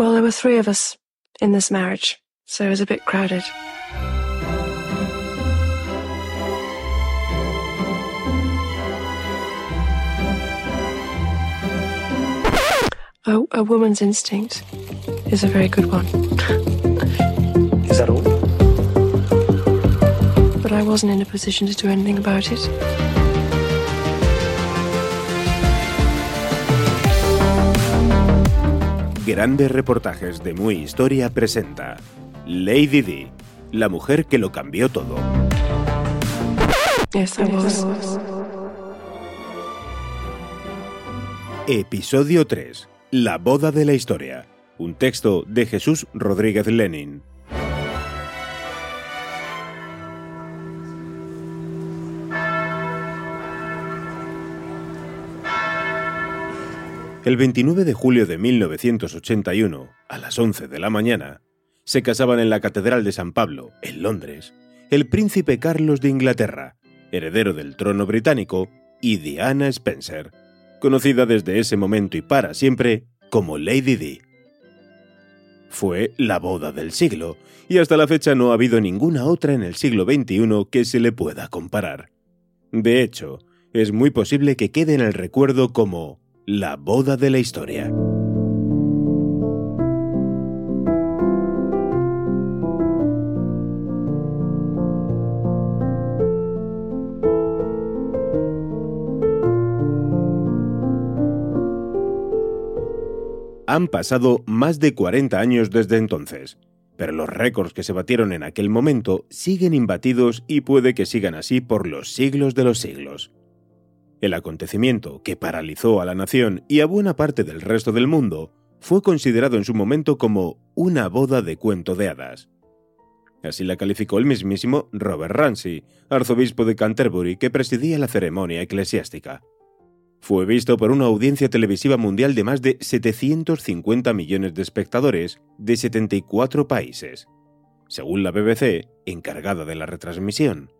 Well, there were three of us in this marriage, so it was a bit crowded. A, a woman's instinct is a very good one. Is that all? But I wasn't in a position to do anything about it. Grandes reportajes de Muy Historia presenta Lady Di, la mujer que lo cambió todo. Episodio 3. La boda de la historia. Un texto de Jesús Rodríguez Lenin. El 29 de julio de 1981, a las 11 de la mañana, se casaban en la Catedral de San Pablo, en Londres, el príncipe Carlos de Inglaterra, heredero del trono británico, y Diana Spencer, conocida desde ese momento y para siempre como Lady Di. Fue la boda del siglo, y hasta la fecha no ha habido ninguna otra en el siglo XXI que se le pueda comparar. De hecho, es muy posible que quede en el recuerdo como la boda de la historia. Han pasado más de 40 años desde entonces, pero los récords que se batieron en aquel momento siguen imbatidos y puede que sigan así por los siglos de los siglos. El acontecimiento que paralizó a la nación y a buena parte del resto del mundo fue considerado en su momento como una boda de cuento de hadas. Así la calificó el mismísimo Robert Ramsay, arzobispo de Canterbury que presidía la ceremonia eclesiástica. Fue visto por una audiencia televisiva mundial de más de 750 millones de espectadores de 74 países, según la BBC, encargada de la retransmisión.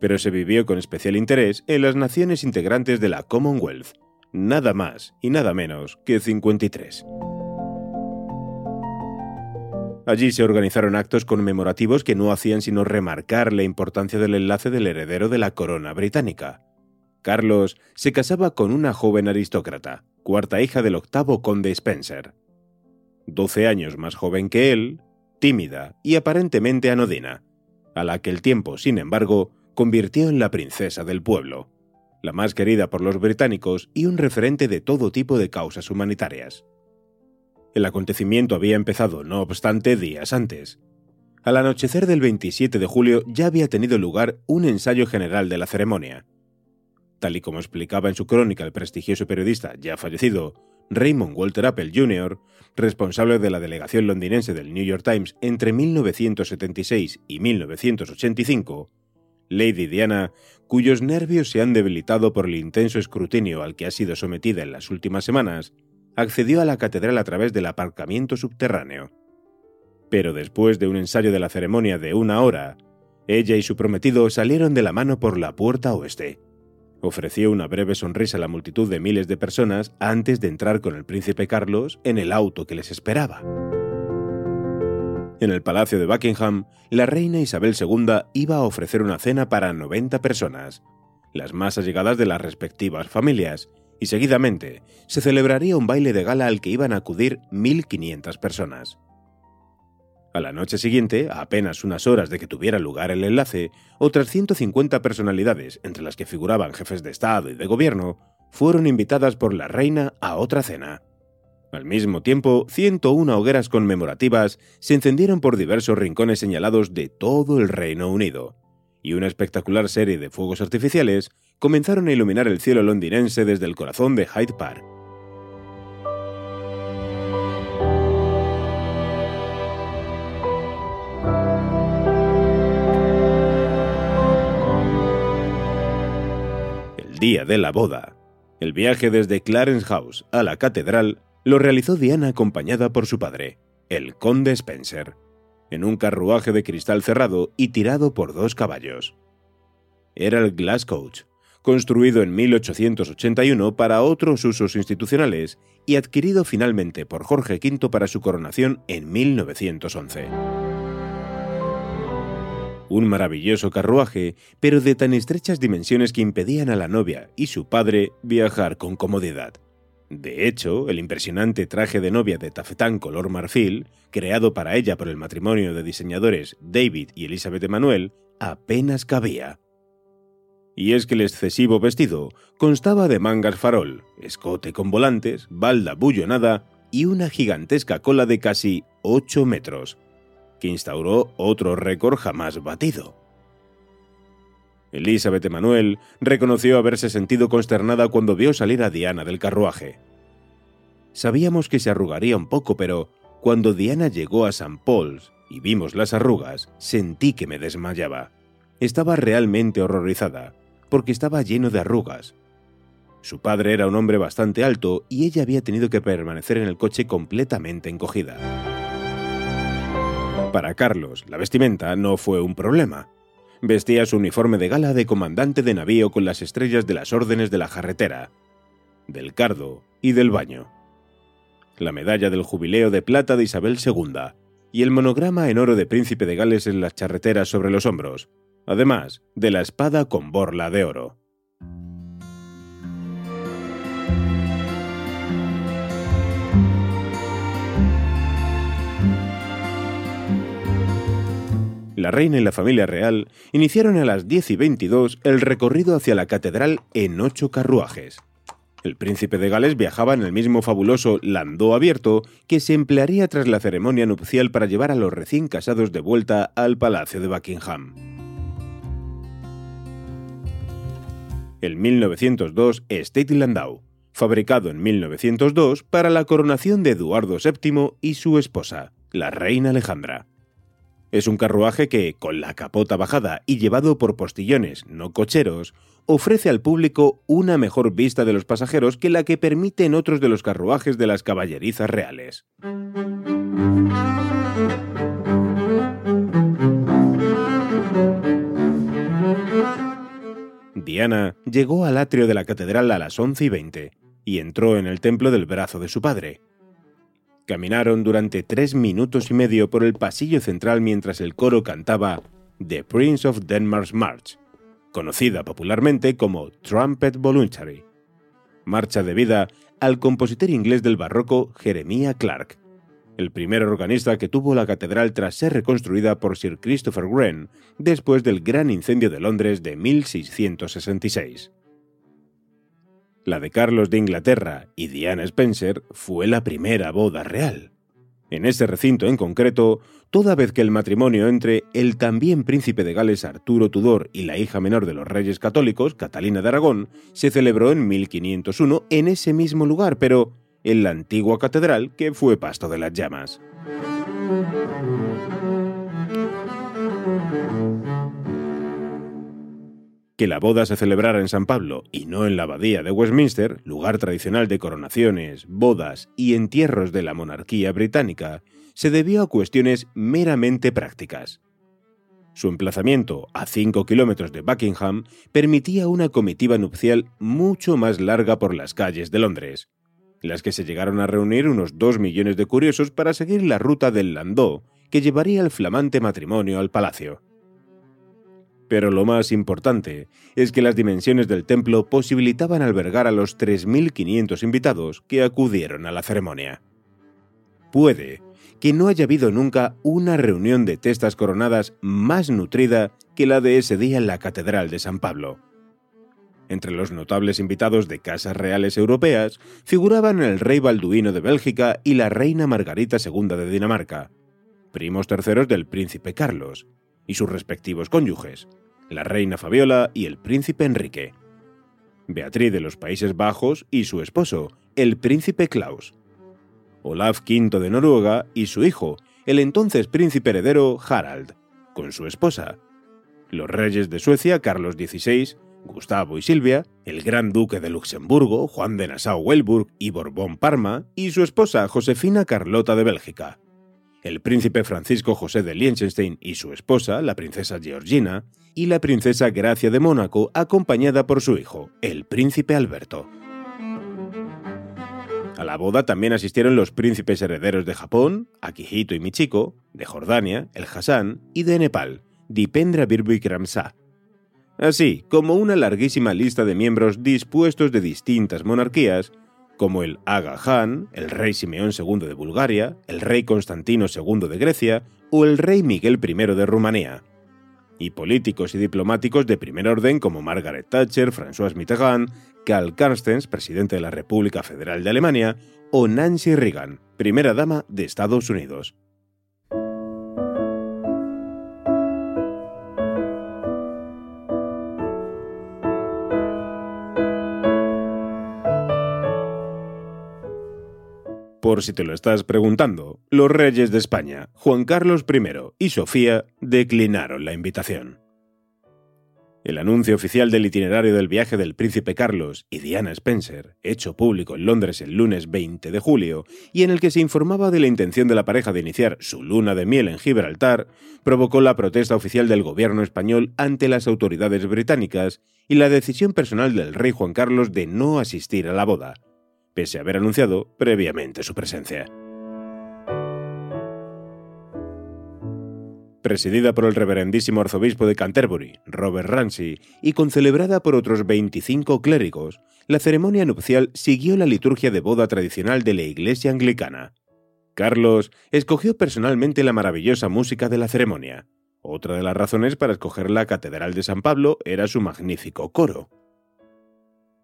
Pero se vivió con especial interés en las naciones integrantes de la Commonwealth, nada más y nada menos que 53. Allí se organizaron actos conmemorativos que no hacían sino remarcar la importancia del enlace del heredero de la corona británica. Carlos se casaba con una joven aristócrata, cuarta hija del octavo conde Spencer. Doce años más joven que él, tímida y aparentemente anodina, a la que el tiempo, sin embargo, convirtió en la princesa del pueblo, la más querida por los británicos y un referente de todo tipo de causas humanitarias. El acontecimiento había empezado, no obstante, días antes. Al anochecer del 27 de julio ya había tenido lugar un ensayo general de la ceremonia. Tal y como explicaba en su crónica el prestigioso periodista ya fallecido, Raymond Walter Apple Jr., responsable de la delegación londinense del New York Times entre 1976 y 1985, Lady Diana, cuyos nervios se han debilitado por el intenso escrutinio al que ha sido sometida en las últimas semanas, accedió a la catedral a través del aparcamiento subterráneo. Pero después de un ensayo de la ceremonia de una hora, ella y su prometido salieron de la mano por la puerta oeste. Ofreció una breve sonrisa a la multitud de miles de personas antes de entrar con el príncipe Carlos en el auto que les esperaba. En el Palacio de Buckingham, la reina Isabel II iba a ofrecer una cena para 90 personas, las más allegadas de las respectivas familias, y seguidamente se celebraría un baile de gala al que iban a acudir 1.500 personas. A la noche siguiente, a apenas unas horas de que tuviera lugar el enlace, otras 150 personalidades, entre las que figuraban jefes de Estado y de Gobierno, fueron invitadas por la reina a otra cena. Al mismo tiempo, 101 hogueras conmemorativas se encendieron por diversos rincones señalados de todo el Reino Unido, y una espectacular serie de fuegos artificiales comenzaron a iluminar el cielo londinense desde el corazón de Hyde Park. El día de la boda. El viaje desde Clarence House a la catedral lo realizó Diana acompañada por su padre, el conde Spencer, en un carruaje de cristal cerrado y tirado por dos caballos. Era el Glass Coach, construido en 1881 para otros usos institucionales y adquirido finalmente por Jorge V para su coronación en 1911. Un maravilloso carruaje, pero de tan estrechas dimensiones que impedían a la novia y su padre viajar con comodidad. De hecho, el impresionante traje de novia de tafetán color marfil, creado para ella por el matrimonio de diseñadores David y Elizabeth Emanuel, apenas cabía. Y es que el excesivo vestido constaba de mangas farol, escote con volantes, balda bullonada y una gigantesca cola de casi 8 metros, que instauró otro récord jamás batido. Elizabeth Emanuel reconoció haberse sentido consternada cuando vio salir a Diana del carruaje. Sabíamos que se arrugaría un poco, pero cuando Diana llegó a St. Paul's y vimos las arrugas, sentí que me desmayaba. Estaba realmente horrorizada, porque estaba lleno de arrugas. Su padre era un hombre bastante alto y ella había tenido que permanecer en el coche completamente encogida. Para Carlos, la vestimenta no fue un problema. Vestía su uniforme de gala de comandante de navío con las estrellas de las órdenes de la jarretera, del cardo y del baño. La medalla del jubileo de plata de Isabel II y el monograma en oro de príncipe de Gales en las charreteras sobre los hombros, además de la espada con borla de oro. La reina y la familia real iniciaron a las 10 y 22 el recorrido hacia la catedral en ocho carruajes. El príncipe de Gales viajaba en el mismo fabuloso landó abierto que se emplearía tras la ceremonia nupcial para llevar a los recién casados de vuelta al Palacio de Buckingham. El 1902 State Landau, fabricado en 1902 para la coronación de Eduardo VII y su esposa, la reina Alejandra. Es un carruaje que, con la capota bajada y llevado por postillones, no cocheros, ofrece al público una mejor vista de los pasajeros que la que permiten otros de los carruajes de las caballerizas reales. Diana llegó al atrio de la catedral a las 11 y 20 y entró en el templo del brazo de su padre, Caminaron durante tres minutos y medio por el pasillo central mientras el coro cantaba The Prince of Denmark's March, conocida popularmente como Trumpet Voluntary, marcha debida al compositor inglés del barroco Jeremiah Clark, el primer organista que tuvo la catedral tras ser reconstruida por Sir Christopher Wren después del gran incendio de Londres de 1666. La de Carlos de Inglaterra y Diana Spencer fue la primera boda real. En ese recinto en concreto, toda vez que el matrimonio entre el también príncipe de Gales Arturo Tudor y la hija menor de los reyes católicos, Catalina de Aragón, se celebró en 1501 en ese mismo lugar, pero en la antigua catedral que fue pasto de las llamas. Que la boda se celebrara en San Pablo y no en la abadía de Westminster, lugar tradicional de coronaciones, bodas y entierros de la monarquía británica, se debió a cuestiones meramente prácticas. Su emplazamiento a 5 kilómetros de Buckingham permitía una comitiva nupcial mucho más larga por las calles de Londres, las que se llegaron a reunir unos 2 millones de curiosos para seguir la ruta del Landau que llevaría el flamante matrimonio al palacio. Pero lo más importante es que las dimensiones del templo posibilitaban albergar a los 3.500 invitados que acudieron a la ceremonia. Puede que no haya habido nunca una reunión de testas coronadas más nutrida que la de ese día en la Catedral de San Pablo. Entre los notables invitados de casas reales europeas figuraban el rey Balduino de Bélgica y la reina Margarita II de Dinamarca, primos terceros del príncipe Carlos, y sus respectivos cónyuges, la reina Fabiola y el príncipe Enrique. Beatriz de los Países Bajos y su esposo, el príncipe Klaus. Olaf V de Noruega y su hijo, el entonces príncipe heredero Harald, con su esposa. Los reyes de Suecia, Carlos XVI, Gustavo y Silvia, el gran duque de Luxemburgo, Juan de Nassau-Weilburg y Borbón-Parma, y su esposa Josefina Carlota de Bélgica. El príncipe Francisco José de Liechtenstein y su esposa, la princesa Georgina, y la princesa Gracia de Mónaco, acompañada por su hijo, el príncipe Alberto. A la boda también asistieron los príncipes herederos de Japón, Akihito y Michiko, de Jordania, el Hassan, y de Nepal, Dipendra Birbikramsa. Así como una larguísima lista de miembros dispuestos de distintas monarquías, como el Aga Khan, el rey Simeón II de Bulgaria, el rey Constantino II de Grecia o el rey Miguel I de Rumanía. Y políticos y diplomáticos de primer orden como Margaret Thatcher, François Mitterrand, Karl Carstens, presidente de la República Federal de Alemania, o Nancy Reagan, primera dama de Estados Unidos. Por si te lo estás preguntando, los reyes de España, Juan Carlos I y Sofía, declinaron la invitación. El anuncio oficial del itinerario del viaje del príncipe Carlos y Diana Spencer, hecho público en Londres el lunes 20 de julio, y en el que se informaba de la intención de la pareja de iniciar su luna de miel en Gibraltar, provocó la protesta oficial del gobierno español ante las autoridades británicas y la decisión personal del rey Juan Carlos de no asistir a la boda, pese a haber anunciado previamente su presencia. presidida por el reverendísimo arzobispo de Canterbury, Robert Ramsey, y concelebrada por otros 25 clérigos, la ceremonia nupcial siguió la liturgia de boda tradicional de la Iglesia anglicana. Carlos escogió personalmente la maravillosa música de la ceremonia. Otra de las razones para escoger la Catedral de San Pablo era su magnífico coro.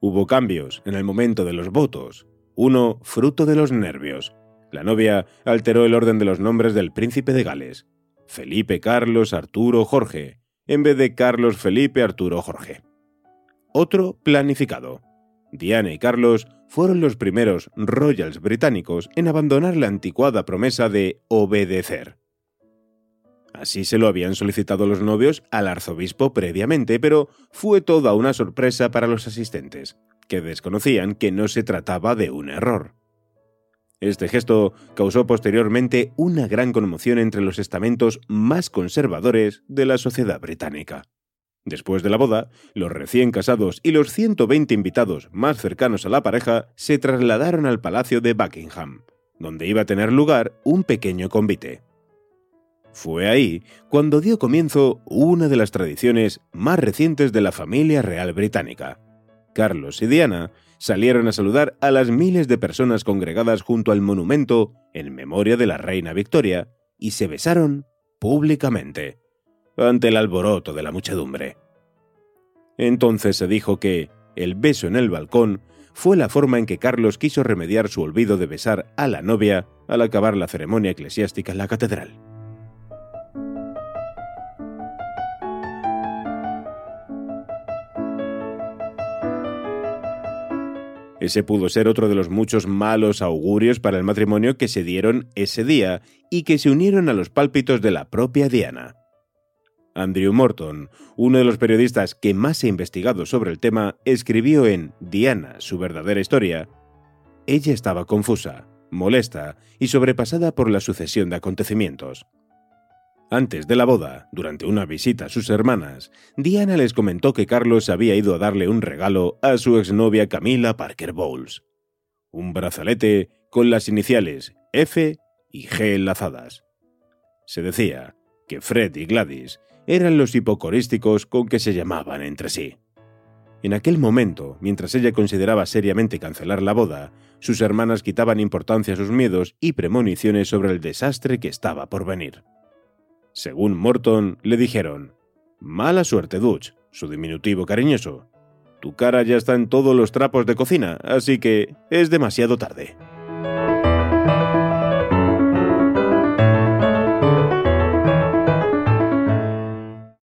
Hubo cambios en el momento de los votos, uno fruto de los nervios. La novia alteró el orden de los nombres del príncipe de Gales, Felipe Carlos Arturo Jorge, en vez de Carlos Felipe Arturo Jorge. Otro planificado. Diana y Carlos fueron los primeros royals británicos en abandonar la anticuada promesa de obedecer. Así se lo habían solicitado los novios al arzobispo previamente, pero fue toda una sorpresa para los asistentes, que desconocían que no se trataba de un error. Este gesto causó posteriormente una gran conmoción entre los estamentos más conservadores de la sociedad británica. Después de la boda, los recién casados y los 120 invitados más cercanos a la pareja se trasladaron al Palacio de Buckingham, donde iba a tener lugar un pequeño convite. Fue ahí cuando dio comienzo una de las tradiciones más recientes de la familia real británica. Carlos y Diana salieron a saludar a las miles de personas congregadas junto al monumento en memoria de la reina Victoria y se besaron públicamente, ante el alboroto de la muchedumbre. Entonces se dijo que el beso en el balcón fue la forma en que Carlos quiso remediar su olvido de besar a la novia al acabar la ceremonia eclesiástica en la catedral. Ese pudo ser otro de los muchos malos augurios para el matrimonio que se dieron ese día y que se unieron a los pálpitos de la propia Diana. Andrew Morton, uno de los periodistas que más ha investigado sobre el tema, escribió en Diana, su verdadera historia. Ella estaba confusa, molesta y sobrepasada por la sucesión de acontecimientos. Antes de la boda, durante una visita a sus hermanas, Diana les comentó que Carlos había ido a darle un regalo a su exnovia Camila Parker Bowles. Un brazalete con las iniciales F y G enlazadas. Se decía que Fred y Gladys eran los hipocorísticos con que se llamaban entre sí. En aquel momento, mientras ella consideraba seriamente cancelar la boda, sus hermanas quitaban importancia a sus miedos y premoniciones sobre el desastre que estaba por venir. Según Morton, le dijeron, Mala suerte, Dutch, su diminutivo cariñoso. Tu cara ya está en todos los trapos de cocina, así que es demasiado tarde.